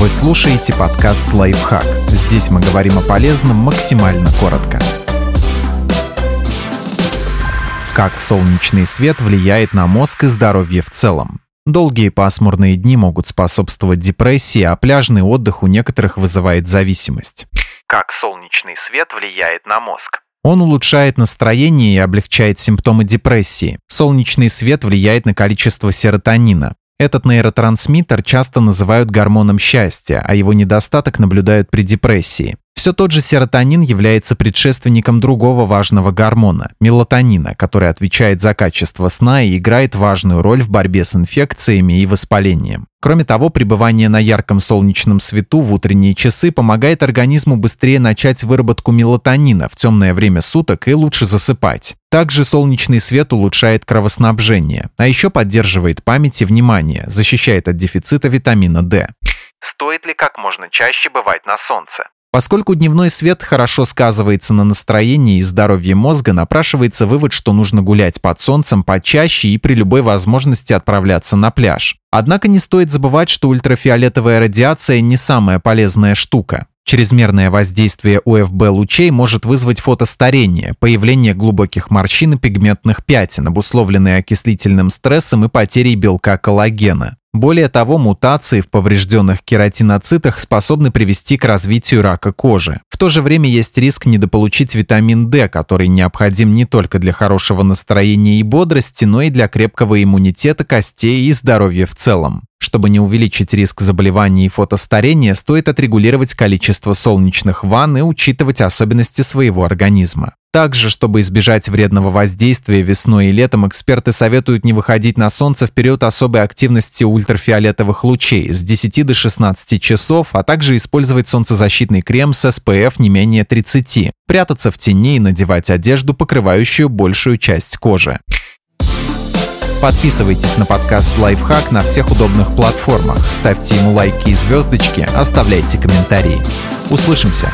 Вы слушаете подкаст «Лайфхак». Здесь мы говорим о полезном максимально коротко. Как солнечный свет влияет на мозг и здоровье в целом. Долгие пасмурные дни могут способствовать депрессии, а пляжный отдых у некоторых вызывает зависимость. Как солнечный свет влияет на мозг? Он улучшает настроение и облегчает симптомы депрессии. Солнечный свет влияет на количество серотонина. Этот нейротрансмиттер часто называют гормоном счастья, а его недостаток наблюдают при депрессии. Все тот же серотонин является предшественником другого важного гормона – мелатонина, который отвечает за качество сна и играет важную роль в борьбе с инфекциями и воспалением. Кроме того, пребывание на ярком солнечном свету в утренние часы помогает организму быстрее начать выработку мелатонина в темное время суток и лучше засыпать. Также солнечный свет улучшает кровоснабжение, а еще поддерживает память и внимание, защищает от дефицита витамина D. Стоит ли как можно чаще бывать на солнце? Поскольку дневной свет хорошо сказывается на настроении и здоровье мозга, напрашивается вывод, что нужно гулять под солнцем почаще и при любой возможности отправляться на пляж. Однако не стоит забывать, что ультрафиолетовая радиация не самая полезная штука. Чрезмерное воздействие УФБ-лучей может вызвать фотостарение, появление глубоких морщин и пигментных пятен, обусловленные окислительным стрессом и потерей белка коллагена. Более того, мутации в поврежденных кератиноцитах способны привести к развитию рака кожи. В то же время есть риск недополучить витамин D, который необходим не только для хорошего настроения и бодрости, но и для крепкого иммунитета костей и здоровья в целом. Чтобы не увеличить риск заболеваний и фотостарения, стоит отрегулировать количество солнечных ванн и учитывать особенности своего организма. Также, чтобы избежать вредного воздействия весной и летом, эксперты советуют не выходить на солнце в период особой активности ультрафиолетовых лучей с 10 до 16 часов, а также использовать солнцезащитный крем с SPF не менее 30, прятаться в тени и надевать одежду, покрывающую большую часть кожи. Подписывайтесь на подкаст «Лайфхак» на всех удобных платформах, ставьте ему лайки и звездочки, оставляйте комментарии. Услышимся!